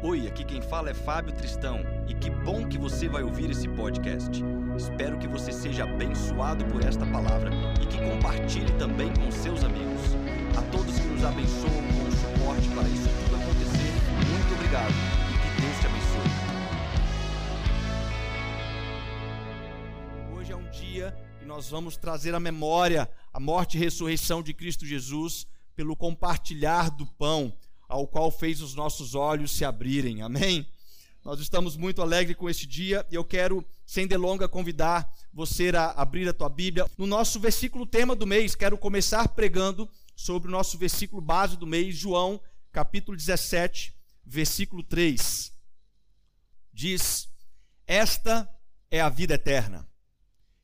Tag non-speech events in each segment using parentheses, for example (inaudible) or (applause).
Oi, aqui quem fala é Fábio Tristão e que bom que você vai ouvir esse podcast. Espero que você seja abençoado por esta palavra e que compartilhe também com seus amigos. A todos que nos abençoam com o suporte para isso tudo acontecer, muito obrigado e que Deus te abençoe. Hoje é um dia que nós vamos trazer à memória a morte e ressurreição de Cristo Jesus pelo compartilhar do pão ao qual fez os nossos olhos se abrirem. Amém? Nós estamos muito alegres com este dia e eu quero, sem delonga, convidar você a abrir a tua Bíblia. No nosso versículo tema do mês, quero começar pregando sobre o nosso versículo base do mês, João, capítulo 17, versículo 3. Diz: Esta é a vida eterna,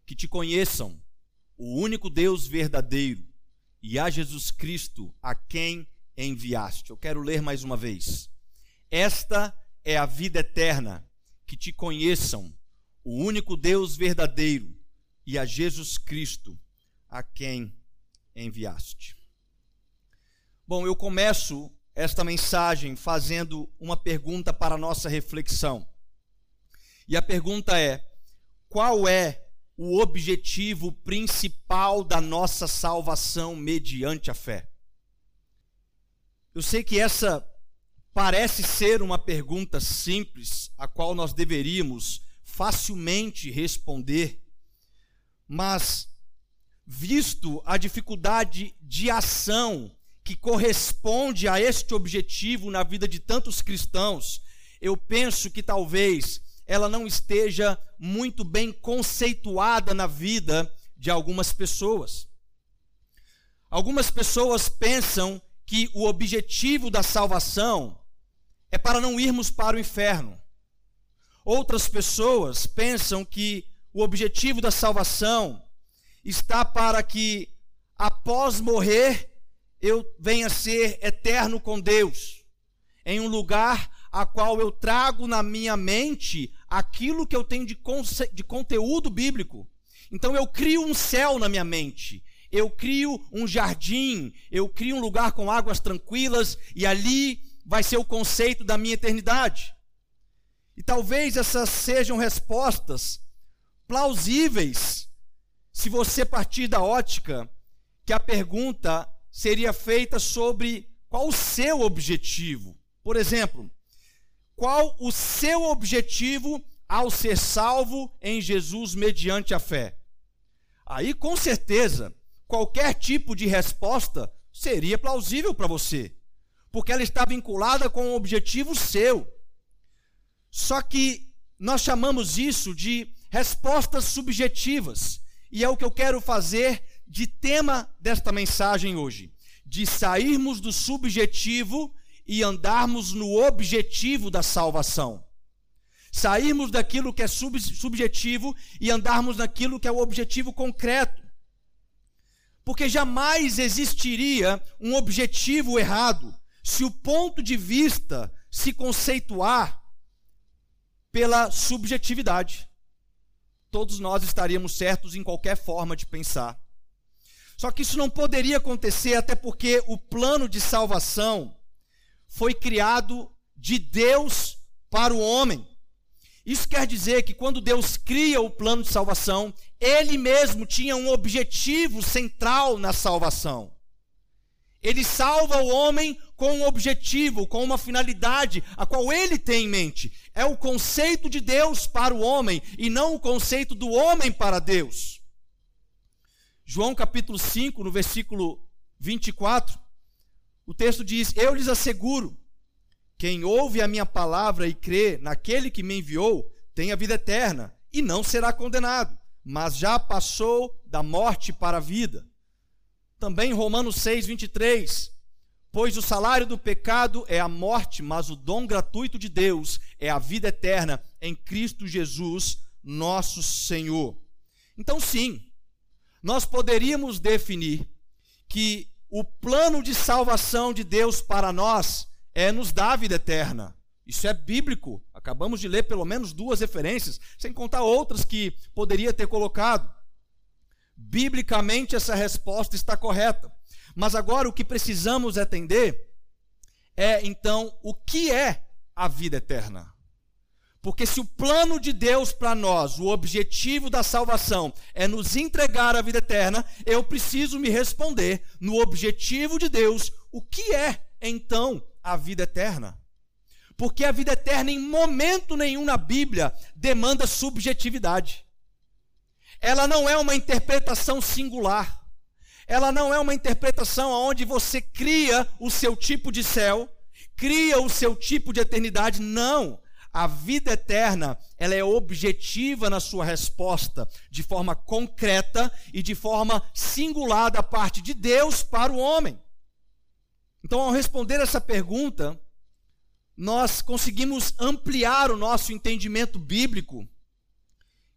que te conheçam, o único Deus verdadeiro, e a Jesus Cristo, a quem enviaste. Eu quero ler mais uma vez. Esta é a vida eterna, que te conheçam, o único Deus verdadeiro, e a Jesus Cristo, a quem enviaste. Bom, eu começo esta mensagem fazendo uma pergunta para a nossa reflexão. E a pergunta é: qual é o objetivo principal da nossa salvação mediante a fé? Eu sei que essa parece ser uma pergunta simples, a qual nós deveríamos facilmente responder, mas, visto a dificuldade de ação que corresponde a este objetivo na vida de tantos cristãos, eu penso que talvez ela não esteja muito bem conceituada na vida de algumas pessoas. Algumas pessoas pensam que o objetivo da salvação é para não irmos para o inferno. Outras pessoas pensam que o objetivo da salvação está para que após morrer eu venha ser eterno com Deus, em um lugar a qual eu trago na minha mente aquilo que eu tenho de, de conteúdo bíblico. Então eu crio um céu na minha mente eu crio um jardim, eu crio um lugar com águas tranquilas e ali vai ser o conceito da minha eternidade. E talvez essas sejam respostas plausíveis se você partir da ótica que a pergunta seria feita sobre qual o seu objetivo. Por exemplo, qual o seu objetivo ao ser salvo em Jesus mediante a fé? Aí, com certeza, qualquer tipo de resposta seria plausível para você, porque ela está vinculada com um objetivo seu. Só que nós chamamos isso de respostas subjetivas, e é o que eu quero fazer de tema desta mensagem hoje, de sairmos do subjetivo e andarmos no objetivo da salvação. Sairmos daquilo que é sub subjetivo e andarmos naquilo que é o objetivo concreto. Porque jamais existiria um objetivo errado se o ponto de vista se conceituar pela subjetividade. Todos nós estaríamos certos em qualquer forma de pensar. Só que isso não poderia acontecer, até porque o plano de salvação foi criado de Deus para o homem. Isso quer dizer que quando Deus cria o plano de salvação, ele mesmo tinha um objetivo central na salvação. Ele salva o homem com um objetivo, com uma finalidade, a qual ele tem em mente. É o conceito de Deus para o homem e não o conceito do homem para Deus. João capítulo 5, no versículo 24, o texto diz: Eu lhes asseguro quem ouve a minha palavra e crê naquele que me enviou, tem a vida eterna e não será condenado, mas já passou da morte para a vida. Também Romanos 6, 23. Pois o salário do pecado é a morte, mas o dom gratuito de Deus é a vida eterna em Cristo Jesus, nosso Senhor. Então, sim, nós poderíamos definir que o plano de salvação de Deus para nós é nos dar a vida eterna. Isso é bíblico. Acabamos de ler pelo menos duas referências, sem contar outras que poderia ter colocado. Biblicamente, essa resposta está correta. Mas agora o que precisamos entender é, então, o que é a vida eterna. Porque se o plano de Deus para nós, o objetivo da salvação, é nos entregar a vida eterna, eu preciso me responder no objetivo de Deus, o que é então a vida eterna? Porque a vida eterna, em momento nenhum na Bíblia, demanda subjetividade. Ela não é uma interpretação singular. Ela não é uma interpretação onde você cria o seu tipo de céu, cria o seu tipo de eternidade. Não. A vida eterna, ela é objetiva na sua resposta, de forma concreta e de forma singular da parte de Deus para o homem. Então, ao responder essa pergunta, nós conseguimos ampliar o nosso entendimento bíblico,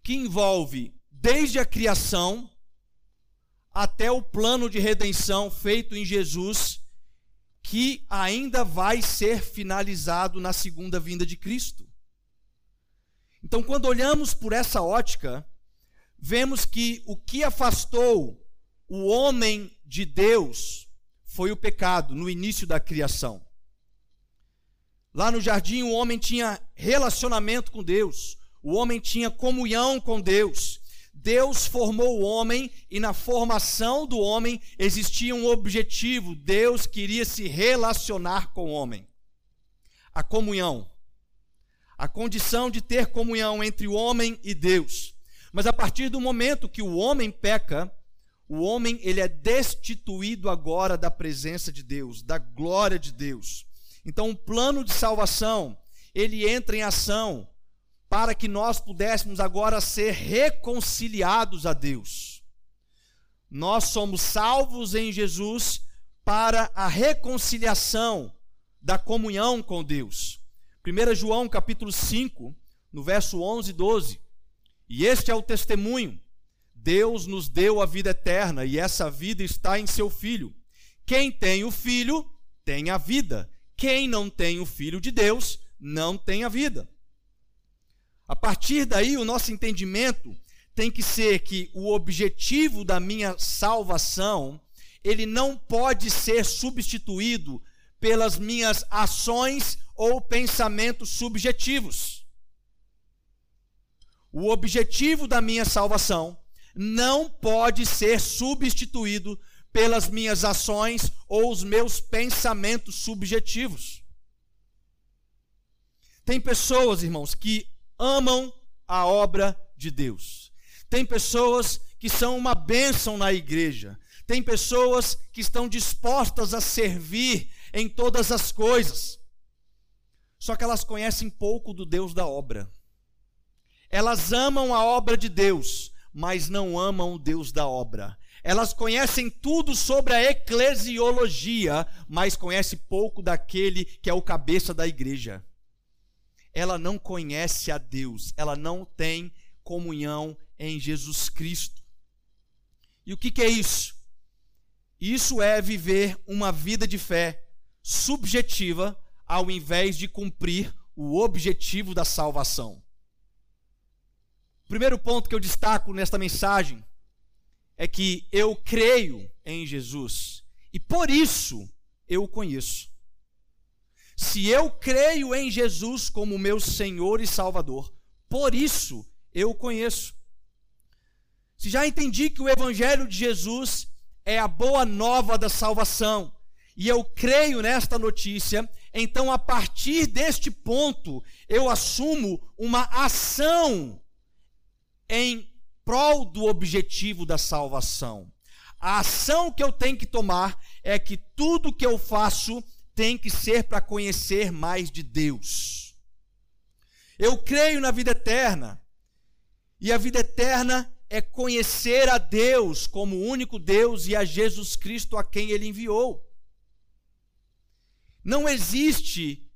que envolve desde a criação até o plano de redenção feito em Jesus, que ainda vai ser finalizado na segunda vinda de Cristo. Então, quando olhamos por essa ótica, vemos que o que afastou o homem de Deus foi o pecado no início da criação. Lá no jardim, o homem tinha relacionamento com Deus, o homem tinha comunhão com Deus. Deus formou o homem e na formação do homem existia um objetivo: Deus queria se relacionar com o homem. A comunhão. A condição de ter comunhão entre o homem e Deus. Mas a partir do momento que o homem peca, o homem ele é destituído agora da presença de Deus, da glória de Deus. Então, o plano de salvação, ele entra em ação para que nós pudéssemos agora ser reconciliados a Deus. Nós somos salvos em Jesus para a reconciliação da comunhão com Deus. 1 João capítulo 5, no verso 11 e 12. E este é o testemunho. Deus nos deu a vida eterna e essa vida está em seu Filho. Quem tem o Filho tem a vida. Quem não tem o Filho de Deus não tem a vida. A partir daí, o nosso entendimento tem que ser que o objetivo da minha salvação, ele não pode ser substituído pelas minhas ações ou pensamentos subjetivos. O objetivo da minha salvação não pode ser substituído pelas minhas ações ou os meus pensamentos subjetivos. Tem pessoas, irmãos, que amam a obra de Deus. Tem pessoas que são uma bênção na igreja. Tem pessoas que estão dispostas a servir em todas as coisas. Só que elas conhecem pouco do Deus da obra. Elas amam a obra de Deus, mas não amam o Deus da obra. Elas conhecem tudo sobre a eclesiologia, mas conhecem pouco daquele que é o cabeça da igreja. Ela não conhece a Deus, ela não tem comunhão em Jesus Cristo. E o que, que é isso? Isso é viver uma vida de fé subjetiva, ao invés de cumprir o objetivo da salvação. O primeiro ponto que eu destaco nesta mensagem é que eu creio em Jesus e por isso eu o conheço. Se eu creio em Jesus como meu Senhor e Salvador, por isso eu o conheço. Se já entendi que o Evangelho de Jesus é a boa nova da salvação, e eu creio nesta notícia, então a partir deste ponto eu assumo uma ação em prol do objetivo da salvação. A ação que eu tenho que tomar é que tudo que eu faço tem que ser para conhecer mais de Deus. Eu creio na vida eterna. E a vida eterna é conhecer a Deus como o único Deus e a Jesus Cristo a quem ele enviou. Não existe,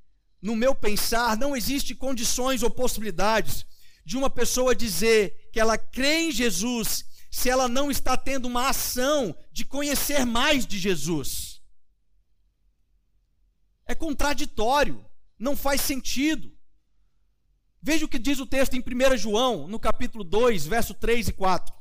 no meu pensar, não existe condições ou possibilidades de uma pessoa dizer que ela crê em Jesus se ela não está tendo uma ação de conhecer mais de Jesus. É contraditório, não faz sentido. Veja o que diz o texto em 1 João, no capítulo 2, verso 3 e 4.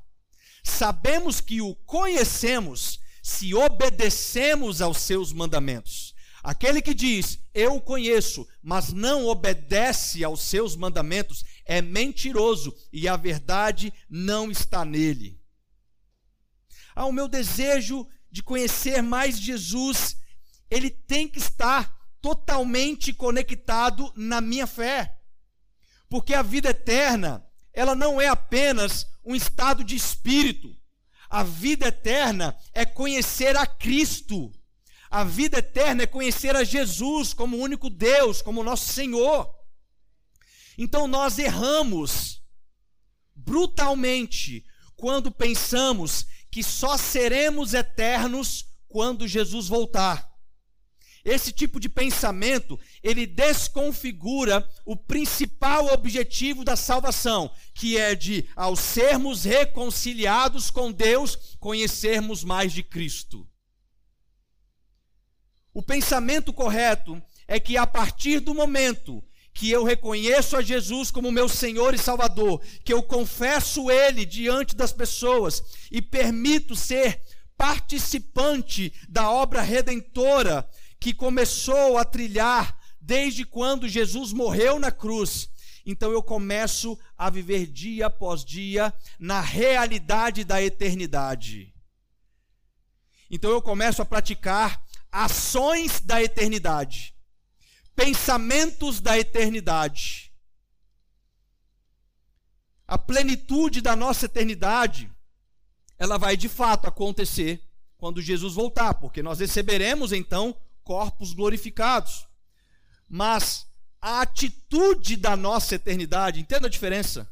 Sabemos que o conhecemos se obedecemos aos seus mandamentos. Aquele que diz, eu o conheço, mas não obedece aos seus mandamentos, é mentiroso e a verdade não está nele. Ah, o meu desejo de conhecer mais Jesus, ele tem que estar totalmente conectado na minha fé. Porque a vida eterna, ela não é apenas um estado de espírito. A vida eterna é conhecer a Cristo. A vida eterna é conhecer a Jesus como o único Deus, como nosso Senhor. Então nós erramos brutalmente quando pensamos que só seremos eternos quando Jesus voltar. Esse tipo de pensamento, ele desconfigura o principal objetivo da salvação, que é de, ao sermos reconciliados com Deus, conhecermos mais de Cristo. O pensamento correto é que a partir do momento que eu reconheço a Jesus como meu Senhor e Salvador, que eu confesso Ele diante das pessoas e permito ser participante da obra redentora que começou a trilhar desde quando Jesus morreu na cruz. Então eu começo a viver dia após dia na realidade da eternidade. Então eu começo a praticar ações da eternidade, pensamentos da eternidade. A plenitude da nossa eternidade, ela vai de fato acontecer quando Jesus voltar, porque nós receberemos então corpos glorificados. Mas a atitude da nossa eternidade, entenda a diferença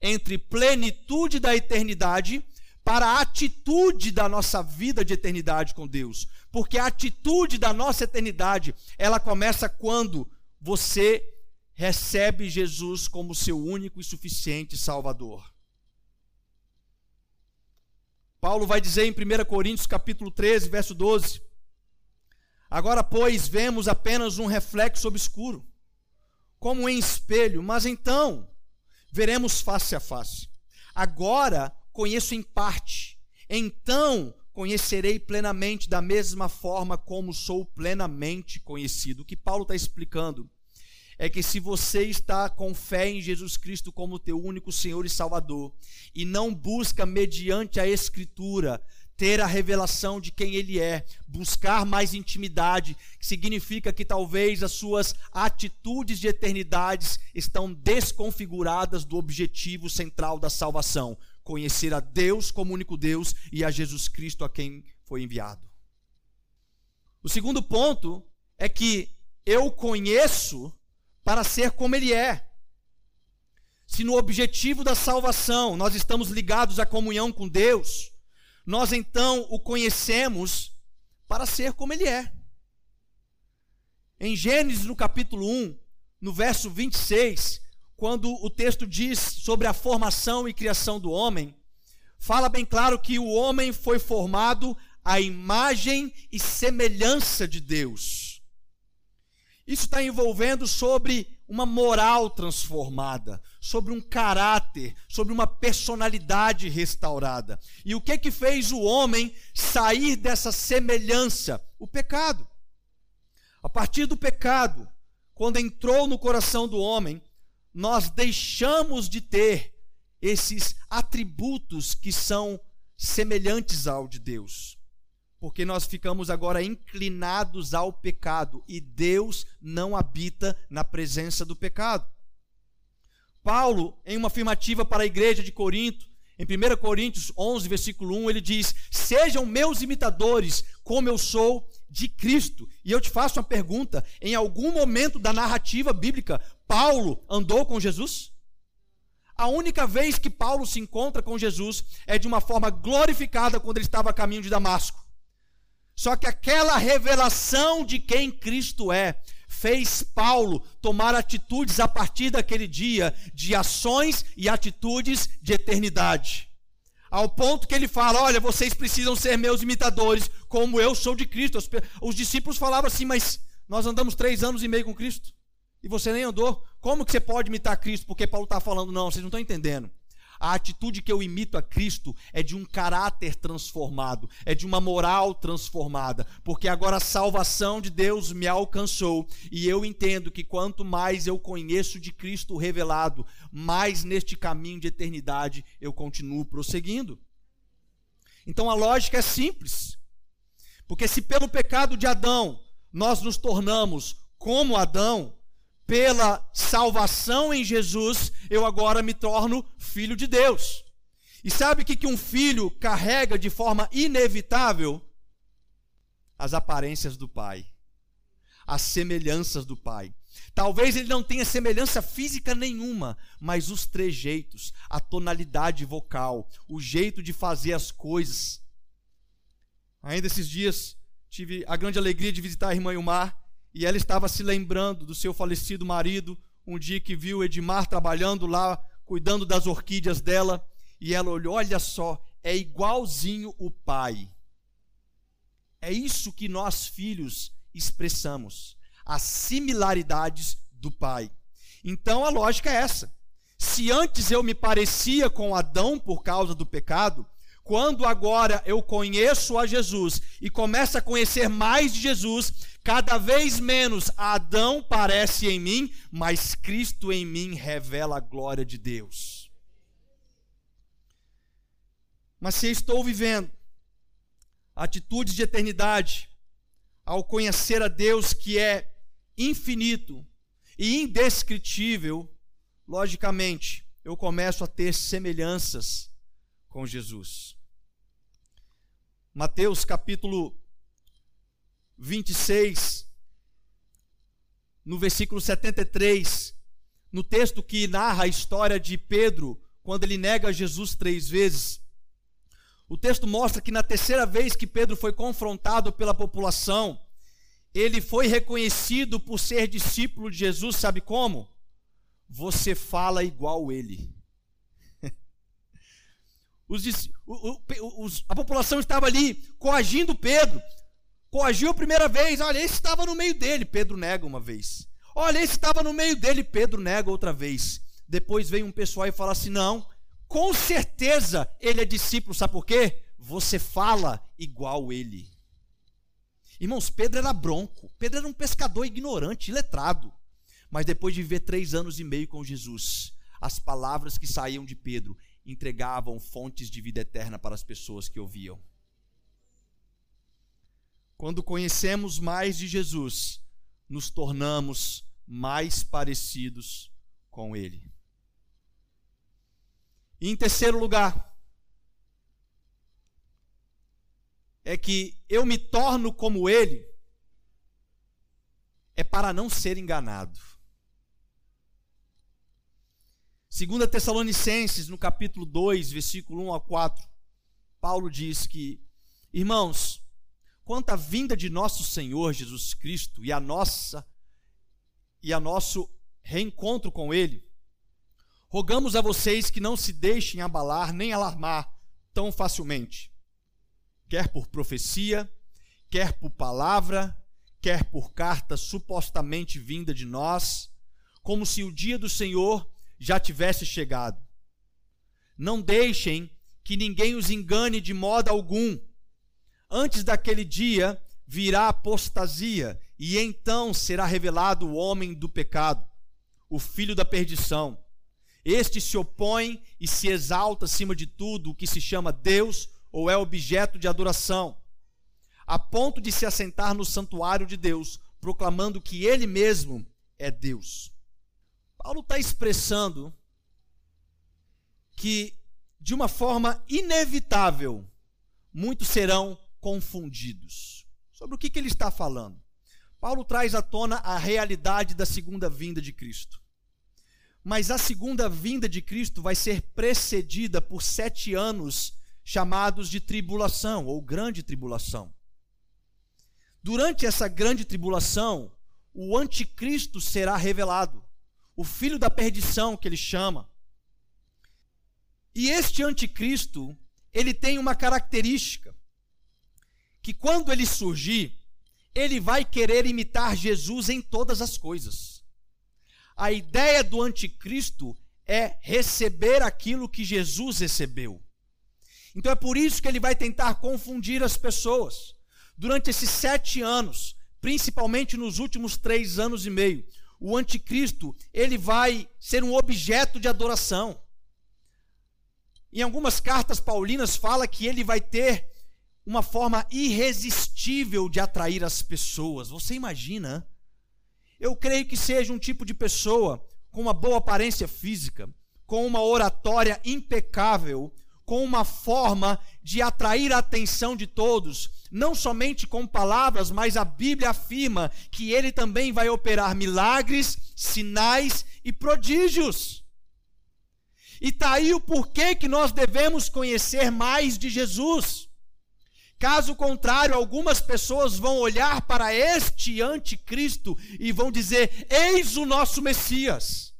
entre plenitude da eternidade para a atitude da nossa vida de eternidade com Deus. Porque a atitude da nossa eternidade, ela começa quando você recebe Jesus como seu único e suficiente Salvador. Paulo vai dizer em 1 Coríntios capítulo 13, verso 12: Agora, pois, vemos apenas um reflexo obscuro, como em espelho, mas então veremos face a face. Agora conheço em parte, então conhecerei plenamente da mesma forma como sou plenamente conhecido. O que Paulo está explicando é que se você está com fé em Jesus Cristo como teu único Senhor e Salvador, e não busca mediante a Escritura ter a revelação de quem ele é, buscar mais intimidade, que significa que talvez as suas atitudes de eternidades estão desconfiguradas do objetivo central da salvação, conhecer a Deus como único Deus e a Jesus Cristo a quem foi enviado. O segundo ponto é que eu conheço para ser como ele é. Se no objetivo da salvação nós estamos ligados à comunhão com Deus, nós então o conhecemos para ser como ele é. Em Gênesis, no capítulo 1, no verso 26, quando o texto diz sobre a formação e criação do homem, fala bem claro que o homem foi formado à imagem e semelhança de Deus. Isso está envolvendo sobre uma moral transformada, sobre um caráter, sobre uma personalidade restaurada. E o que que fez o homem sair dessa semelhança? O pecado. A partir do pecado, quando entrou no coração do homem, nós deixamos de ter esses atributos que são semelhantes ao de Deus porque nós ficamos agora inclinados ao pecado e Deus não habita na presença do pecado. Paulo, em uma afirmativa para a igreja de Corinto, em 1 Coríntios 11, versículo 1, ele diz: Sejam meus imitadores, como eu sou de Cristo. E eu te faço uma pergunta: em algum momento da narrativa bíblica, Paulo andou com Jesus? A única vez que Paulo se encontra com Jesus é de uma forma glorificada quando ele estava a caminho de Damasco. Só que aquela revelação de quem Cristo é fez Paulo tomar atitudes a partir daquele dia de ações e atitudes de eternidade. Ao ponto que ele fala: Olha, vocês precisam ser meus imitadores, como eu sou de Cristo. Os, os discípulos falavam assim: Mas nós andamos três anos e meio com Cristo e você nem andou. Como que você pode imitar Cristo? Porque Paulo está falando: Não, vocês não estão entendendo. A atitude que eu imito a Cristo é de um caráter transformado, é de uma moral transformada, porque agora a salvação de Deus me alcançou e eu entendo que quanto mais eu conheço de Cristo revelado, mais neste caminho de eternidade eu continuo prosseguindo. Então a lógica é simples. Porque se pelo pecado de Adão nós nos tornamos como Adão, pela salvação em Jesus, eu agora me torno filho de Deus. E sabe o que, que um filho carrega de forma inevitável? As aparências do pai, as semelhanças do pai. Talvez ele não tenha semelhança física nenhuma, mas os trejeitos, a tonalidade vocal, o jeito de fazer as coisas. Ainda esses dias tive a grande alegria de visitar a irmã Ilmar e ela estava se lembrando do seu falecido marido, um dia que viu Edmar trabalhando lá, cuidando das orquídeas dela, e ela olhou: olha só, é igualzinho o pai. É isso que nós filhos expressamos, as similaridades do pai. Então a lógica é essa. Se antes eu me parecia com Adão por causa do pecado, quando agora eu conheço a Jesus e começo a conhecer mais de Jesus, Cada vez menos Adão parece em mim, mas Cristo em mim revela a glória de Deus. Mas se estou vivendo atitudes de eternidade, ao conhecer a Deus que é infinito e indescritível, logicamente, eu começo a ter semelhanças com Jesus. Mateus capítulo 26, no versículo 73, no texto que narra a história de Pedro, quando ele nega Jesus três vezes. O texto mostra que na terceira vez que Pedro foi confrontado pela população, ele foi reconhecido por ser discípulo de Jesus, sabe como? Você fala igual ele. (laughs) Os, os, a população estava ali coagindo Pedro, Coagiu a primeira vez, olha, esse estava no meio dele, Pedro nega uma vez. Olha, esse estava no meio dele, Pedro nega outra vez. Depois vem um pessoal e fala assim: não, com certeza ele é discípulo, sabe por quê? Você fala igual ele. Irmãos, Pedro era bronco, Pedro era um pescador ignorante, letrado. Mas depois de viver três anos e meio com Jesus, as palavras que saíam de Pedro entregavam fontes de vida eterna para as pessoas que ouviam. Quando conhecemos mais de Jesus, nos tornamos mais parecidos com Ele. E em terceiro lugar, é que eu me torno como Ele, é para não ser enganado. Segunda Tessalonicenses, no capítulo 2, versículo 1 a 4, Paulo diz que, irmãos, quanto à vinda de nosso Senhor Jesus Cristo e a nossa e a nosso reencontro com ele, rogamos a vocês que não se deixem abalar nem alarmar tão facilmente, quer por profecia, quer por palavra, quer por carta supostamente vinda de nós, como se o dia do Senhor já tivesse chegado. Não deixem que ninguém os engane de modo algum Antes daquele dia virá apostasia, e então será revelado o homem do pecado, o filho da perdição. Este se opõe e se exalta acima de tudo o que se chama Deus ou é objeto de adoração, a ponto de se assentar no santuário de Deus, proclamando que ele mesmo é Deus. Paulo está expressando que, de uma forma inevitável, muitos serão confundidos. Sobre o que, que ele está falando? Paulo traz à tona a realidade da segunda vinda de Cristo. Mas a segunda vinda de Cristo vai ser precedida por sete anos chamados de tribulação ou grande tribulação. Durante essa grande tribulação, o anticristo será revelado, o filho da perdição que ele chama. E este anticristo, ele tem uma característica que quando ele surgir, ele vai querer imitar Jesus em todas as coisas. A ideia do anticristo é receber aquilo que Jesus recebeu. Então é por isso que ele vai tentar confundir as pessoas. Durante esses sete anos, principalmente nos últimos três anos e meio, o anticristo ele vai ser um objeto de adoração. Em algumas cartas paulinas fala que ele vai ter uma forma irresistível de atrair as pessoas. Você imagina? Eu creio que seja um tipo de pessoa com uma boa aparência física, com uma oratória impecável, com uma forma de atrair a atenção de todos, não somente com palavras, mas a Bíblia afirma que ele também vai operar milagres, sinais e prodígios. E está aí o porquê que nós devemos conhecer mais de Jesus. Caso contrário, algumas pessoas vão olhar para este anticristo e vão dizer: Eis o nosso Messias.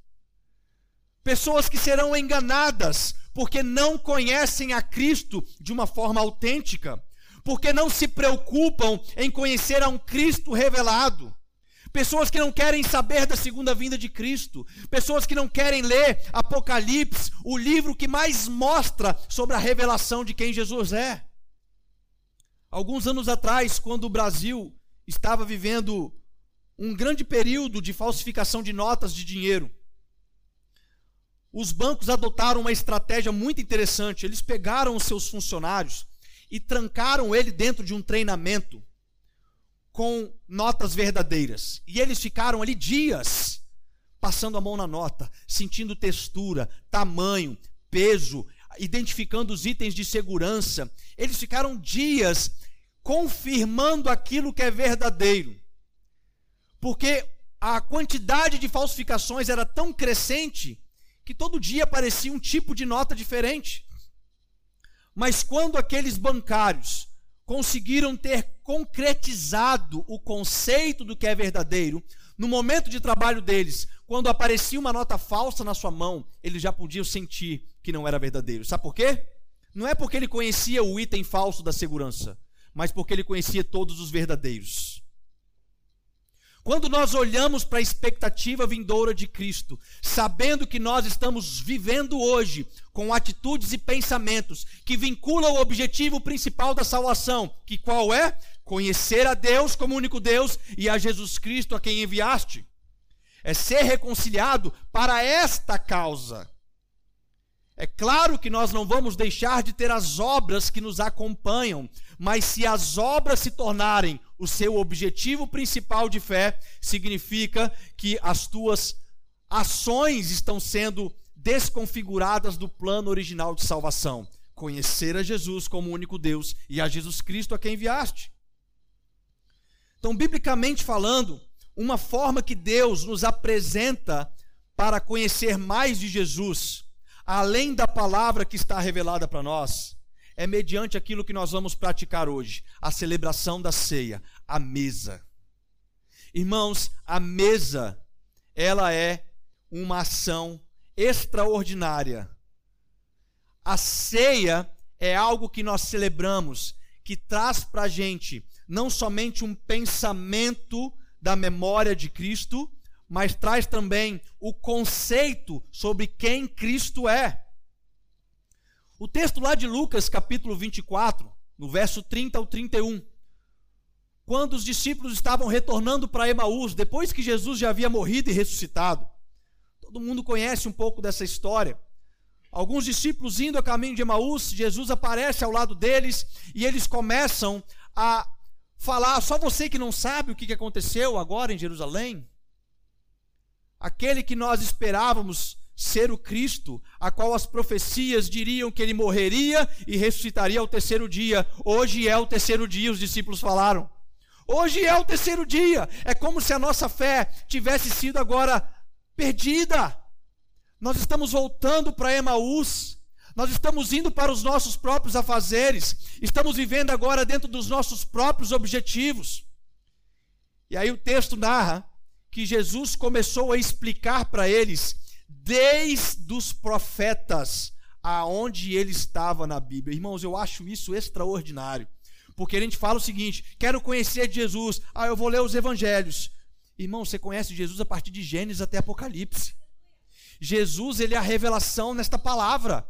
Pessoas que serão enganadas porque não conhecem a Cristo de uma forma autêntica, porque não se preocupam em conhecer a um Cristo revelado. Pessoas que não querem saber da segunda vinda de Cristo, pessoas que não querem ler Apocalipse, o livro que mais mostra sobre a revelação de quem Jesus é. Alguns anos atrás, quando o Brasil estava vivendo um grande período de falsificação de notas de dinheiro, os bancos adotaram uma estratégia muito interessante. Eles pegaram os seus funcionários e trancaram ele dentro de um treinamento com notas verdadeiras. E eles ficaram ali dias passando a mão na nota, sentindo textura, tamanho, peso, identificando os itens de segurança. Eles ficaram dias confirmando aquilo que é verdadeiro. Porque a quantidade de falsificações era tão crescente que todo dia aparecia um tipo de nota diferente. Mas quando aqueles bancários conseguiram ter concretizado o conceito do que é verdadeiro, no momento de trabalho deles, quando aparecia uma nota falsa na sua mão, eles já podiam sentir que não era verdadeiro. Sabe por quê? Não é porque ele conhecia o item falso da segurança, mas porque ele conhecia todos os verdadeiros. Quando nós olhamos para a expectativa vindoura de Cristo, sabendo que nós estamos vivendo hoje com atitudes e pensamentos que vinculam o objetivo principal da salvação, que qual é? Conhecer a Deus como único Deus e a Jesus Cristo a quem enviaste. É ser reconciliado para esta causa. É claro que nós não vamos deixar de ter as obras que nos acompanham, mas se as obras se tornarem o seu objetivo principal de fé, significa que as tuas ações estão sendo desconfiguradas do plano original de salvação. Conhecer a Jesus como único Deus e a Jesus Cristo a quem enviaste. Então, biblicamente falando, uma forma que Deus nos apresenta para conhecer mais de Jesus além da palavra que está revelada para nós, é mediante aquilo que nós vamos praticar hoje, a celebração da ceia, a mesa. Irmãos, a mesa, ela é uma ação extraordinária. A ceia é algo que nós celebramos, que traz para a gente não somente um pensamento da memória de Cristo, mas traz também o conceito sobre quem Cristo é. O texto lá de Lucas, capítulo 24, no verso 30 ao 31, quando os discípulos estavam retornando para Emaús, depois que Jesus já havia morrido e ressuscitado. Todo mundo conhece um pouco dessa história. Alguns discípulos indo a caminho de Emaús, Jesus aparece ao lado deles e eles começam a falar: só você que não sabe o que aconteceu agora em Jerusalém? Aquele que nós esperávamos ser o Cristo, a qual as profecias diriam que ele morreria e ressuscitaria ao terceiro dia. Hoje é o terceiro dia, os discípulos falaram. Hoje é o terceiro dia. É como se a nossa fé tivesse sido agora perdida. Nós estamos voltando para Emaús. Nós estamos indo para os nossos próprios afazeres. Estamos vivendo agora dentro dos nossos próprios objetivos. E aí o texto narra que Jesus começou a explicar para eles, desde os profetas, aonde ele estava na Bíblia. Irmãos, eu acho isso extraordinário. Porque a gente fala o seguinte: quero conhecer Jesus, ah, eu vou ler os evangelhos. Irmão, você conhece Jesus a partir de Gênesis até Apocalipse. Jesus, ele é a revelação nesta palavra.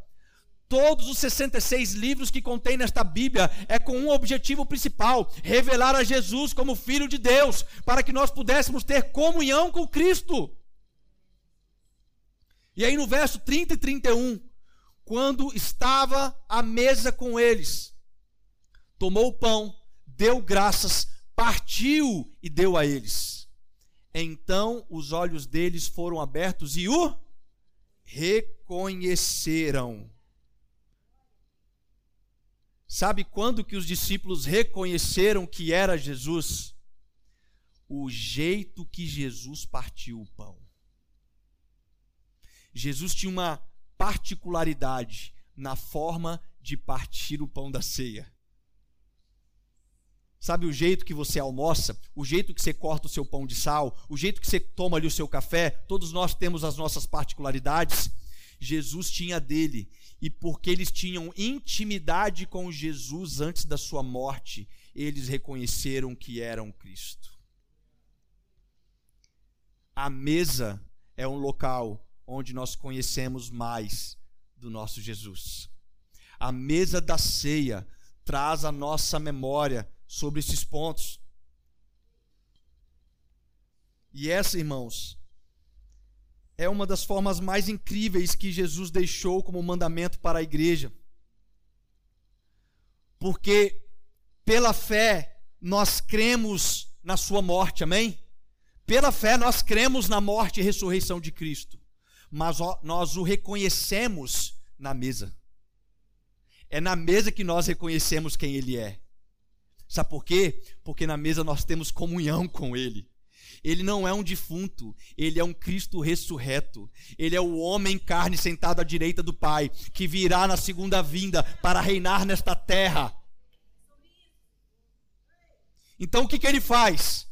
Todos os 66 livros que contém nesta Bíblia é com um objetivo principal: revelar a Jesus como Filho de Deus, para que nós pudéssemos ter comunhão com Cristo. E aí no verso 30 e 31, quando estava à mesa com eles, tomou o pão, deu graças, partiu e deu a eles. Então os olhos deles foram abertos e o reconheceram. Sabe quando que os discípulos reconheceram que era Jesus? O jeito que Jesus partiu o pão. Jesus tinha uma particularidade na forma de partir o pão da ceia. Sabe o jeito que você almoça, o jeito que você corta o seu pão de sal, o jeito que você toma ali o seu café, todos nós temos as nossas particularidades. Jesus tinha dele, e porque eles tinham intimidade com Jesus antes da sua morte, eles reconheceram que eram Cristo. A mesa é um local onde nós conhecemos mais do nosso Jesus. A mesa da ceia traz a nossa memória sobre esses pontos. E essa, irmãos, é uma das formas mais incríveis que Jesus deixou como mandamento para a igreja. Porque pela fé nós cremos na sua morte, amém? Pela fé nós cremos na morte e ressurreição de Cristo. Mas nós o reconhecemos na mesa. É na mesa que nós reconhecemos quem ele é. Sabe por quê? Porque na mesa nós temos comunhão com Ele. Ele não é um defunto, ele é um Cristo ressurreto. Ele é o homem carne sentado à direita do Pai, que virá na segunda vinda para reinar nesta terra. Então o que, que ele faz?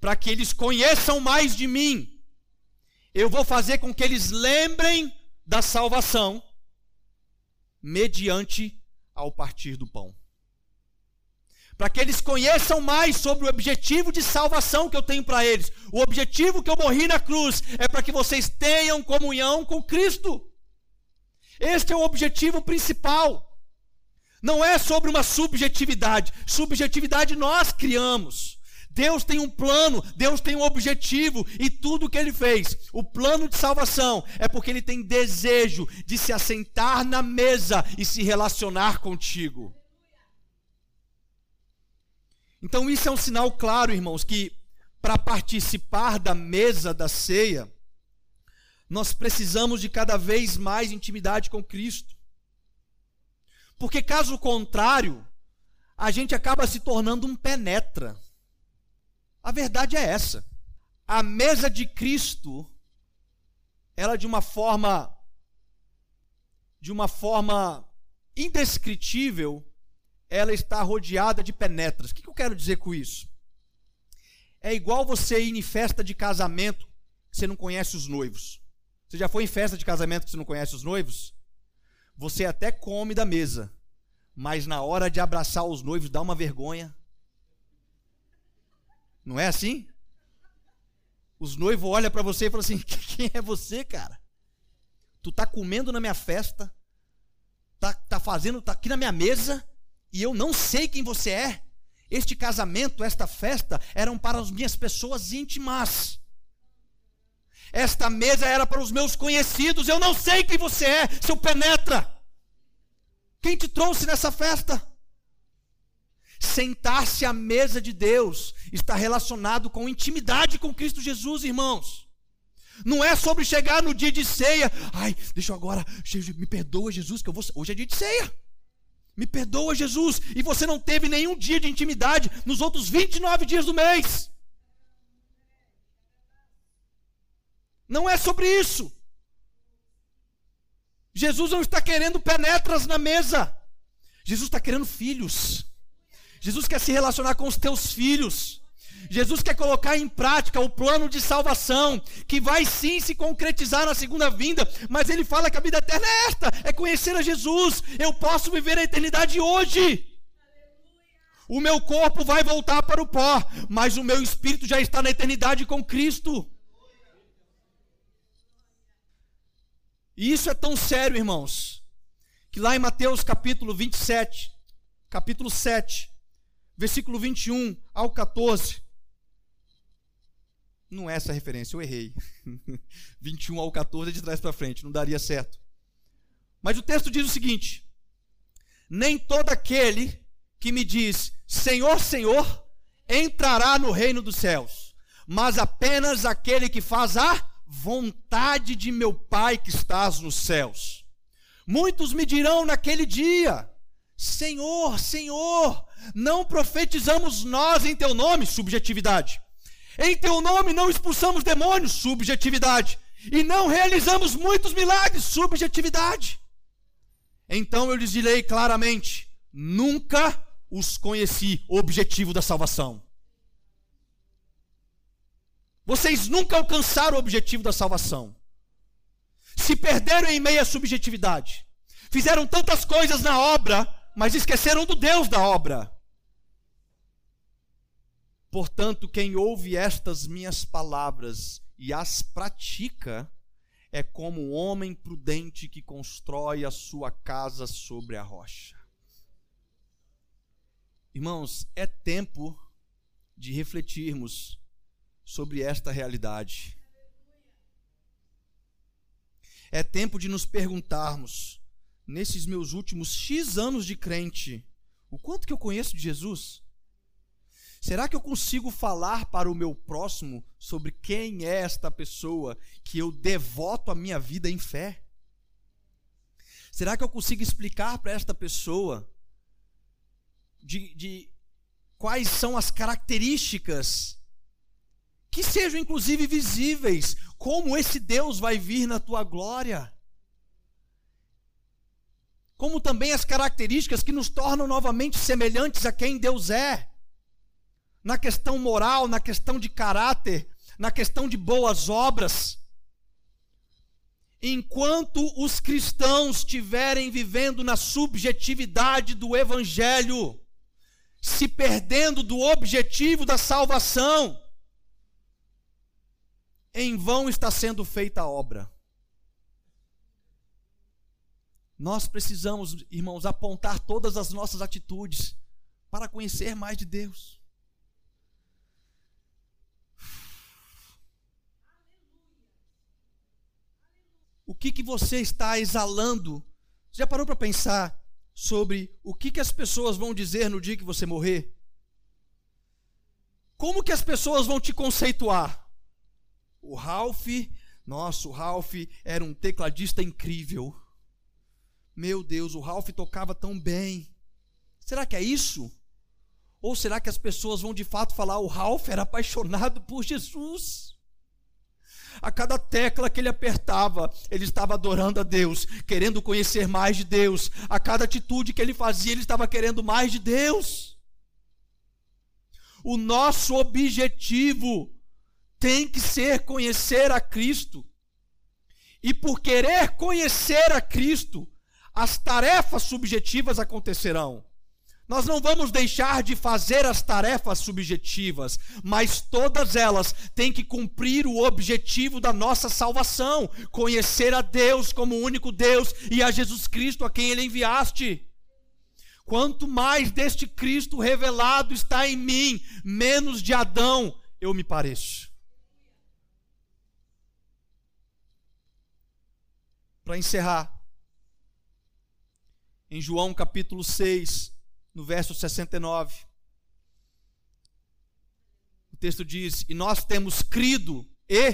Para que eles conheçam mais de mim, eu vou fazer com que eles lembrem da salvação, mediante ao partir do pão para que eles conheçam mais sobre o objetivo de salvação que eu tenho para eles. O objetivo que eu morri na cruz é para que vocês tenham comunhão com Cristo. Este é o objetivo principal. Não é sobre uma subjetividade. Subjetividade nós criamos. Deus tem um plano, Deus tem um objetivo e tudo que ele fez, o plano de salvação, é porque ele tem desejo de se assentar na mesa e se relacionar contigo. Então, isso é um sinal claro, irmãos, que para participar da mesa da ceia, nós precisamos de cada vez mais intimidade com Cristo. Porque, caso contrário, a gente acaba se tornando um penetra. A verdade é essa. A mesa de Cristo, ela de uma forma de uma forma indescritível, ela está rodeada de penetras. O que eu quero dizer com isso? É igual você ir em festa de casamento que você não conhece os noivos. Você já foi em festa de casamento que você não conhece os noivos? Você até come da mesa, mas na hora de abraçar os noivos dá uma vergonha. Não é assim? Os noivos olham para você e falam assim: (laughs) quem é você, cara? Tu tá comendo na minha festa, tá, tá fazendo, tá aqui na minha mesa, e eu não sei quem você é. Este casamento, esta festa eram para as minhas pessoas íntimas. Esta mesa era para os meus conhecidos. Eu não sei quem você é, seu penetra. Quem te trouxe nessa festa? Sentar-se à mesa de Deus está relacionado com intimidade com Cristo Jesus, irmãos. Não é sobre chegar no dia de ceia. Ai, deixa eu agora, me perdoa, Jesus, que eu vou. Hoje é dia de ceia. Me perdoa, Jesus. E você não teve nenhum dia de intimidade nos outros 29 dias do mês. Não é sobre isso. Jesus não está querendo penetras na mesa. Jesus está querendo filhos. Jesus quer se relacionar com os teus filhos. Jesus quer colocar em prática o plano de salvação, que vai sim se concretizar na segunda vinda, mas ele fala que a vida eterna é esta: é conhecer a Jesus. Eu posso viver a eternidade hoje. O meu corpo vai voltar para o pó, mas o meu espírito já está na eternidade com Cristo. E isso é tão sério, irmãos, que lá em Mateus capítulo 27, capítulo 7, versículo 21 ao 14, não é essa a referência, eu errei. (laughs) 21 ao 14 é de trás para frente, não daria certo. Mas o texto diz o seguinte: Nem todo aquele que me diz Senhor, Senhor, entrará no reino dos céus, mas apenas aquele que faz a vontade de meu Pai que estás nos céus. Muitos me dirão naquele dia: Senhor, Senhor, não profetizamos nós em teu nome, subjetividade. Em teu nome não expulsamos demônios, subjetividade. E não realizamos muitos milagres, subjetividade. Então eu lhes direi claramente: nunca os conheci, objetivo da salvação. Vocês nunca alcançaram o objetivo da salvação. Se perderam em meia subjetividade. Fizeram tantas coisas na obra, mas esqueceram do Deus da obra. Portanto, quem ouve estas minhas palavras e as pratica, é como um homem prudente que constrói a sua casa sobre a rocha. Irmãos, é tempo de refletirmos sobre esta realidade. É tempo de nos perguntarmos, nesses meus últimos X anos de crente, o quanto que eu conheço de Jesus? Será que eu consigo falar para o meu próximo sobre quem é esta pessoa que eu devoto a minha vida em fé? Será que eu consigo explicar para esta pessoa de, de quais são as características que sejam inclusive visíveis, como esse Deus vai vir na tua glória? Como também as características que nos tornam novamente semelhantes a quem Deus é na questão moral, na questão de caráter, na questão de boas obras. Enquanto os cristãos estiverem vivendo na subjetividade do Evangelho, se perdendo do objetivo da salvação, em vão está sendo feita a obra. Nós precisamos, irmãos, apontar todas as nossas atitudes para conhecer mais de Deus. O que, que você está exalando. Você já parou para pensar sobre o que, que as pessoas vão dizer no dia que você morrer? Como que as pessoas vão te conceituar? O Ralph, nossa, o Ralph era um tecladista incrível. Meu Deus, o Ralph tocava tão bem. Será que é isso? Ou será que as pessoas vão de fato falar o Ralph era apaixonado por Jesus? A cada tecla que ele apertava, ele estava adorando a Deus, querendo conhecer mais de Deus. A cada atitude que ele fazia, ele estava querendo mais de Deus. O nosso objetivo tem que ser conhecer a Cristo. E por querer conhecer a Cristo, as tarefas subjetivas acontecerão. Nós não vamos deixar de fazer as tarefas subjetivas, mas todas elas têm que cumprir o objetivo da nossa salvação: conhecer a Deus como o único Deus e a Jesus Cristo a quem Ele enviaste. Quanto mais deste Cristo revelado está em mim, menos de Adão eu me pareço. Para encerrar, em João capítulo 6, no verso 69. O texto diz: E nós temos crido e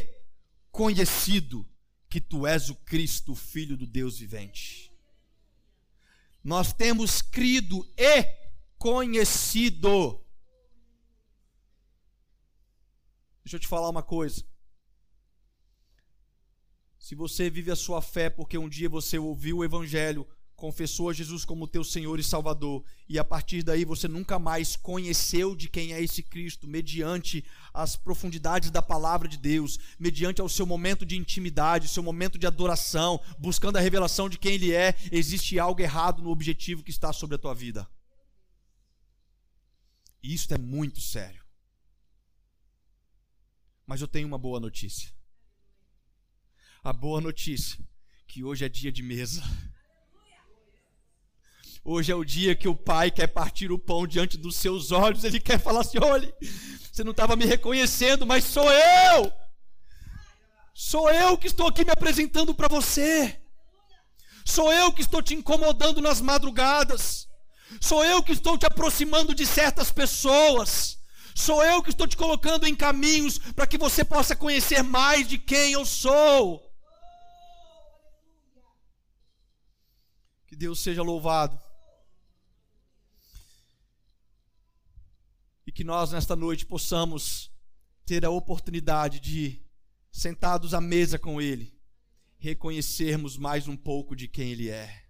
conhecido que tu és o Cristo, filho do Deus vivente. Nós temos crido e conhecido. Deixa eu te falar uma coisa. Se você vive a sua fé porque um dia você ouviu o Evangelho, confessou a Jesus como teu Senhor e Salvador, e a partir daí você nunca mais conheceu de quem é esse Cristo, mediante as profundidades da palavra de Deus, mediante ao seu momento de intimidade, seu momento de adoração, buscando a revelação de quem Ele é, existe algo errado no objetivo que está sobre a tua vida. E isso é muito sério. Mas eu tenho uma boa notícia. A boa notícia que hoje é dia de mesa. Hoje é o dia que o pai quer partir o pão diante dos seus olhos. Ele quer falar assim: olha, você não estava me reconhecendo, mas sou eu. Sou eu que estou aqui me apresentando para você. Sou eu que estou te incomodando nas madrugadas. Sou eu que estou te aproximando de certas pessoas. Sou eu que estou te colocando em caminhos para que você possa conhecer mais de quem eu sou. Que Deus seja louvado. Que nós, nesta noite, possamos ter a oportunidade de, sentados à mesa com Ele, reconhecermos mais um pouco de quem Ele é.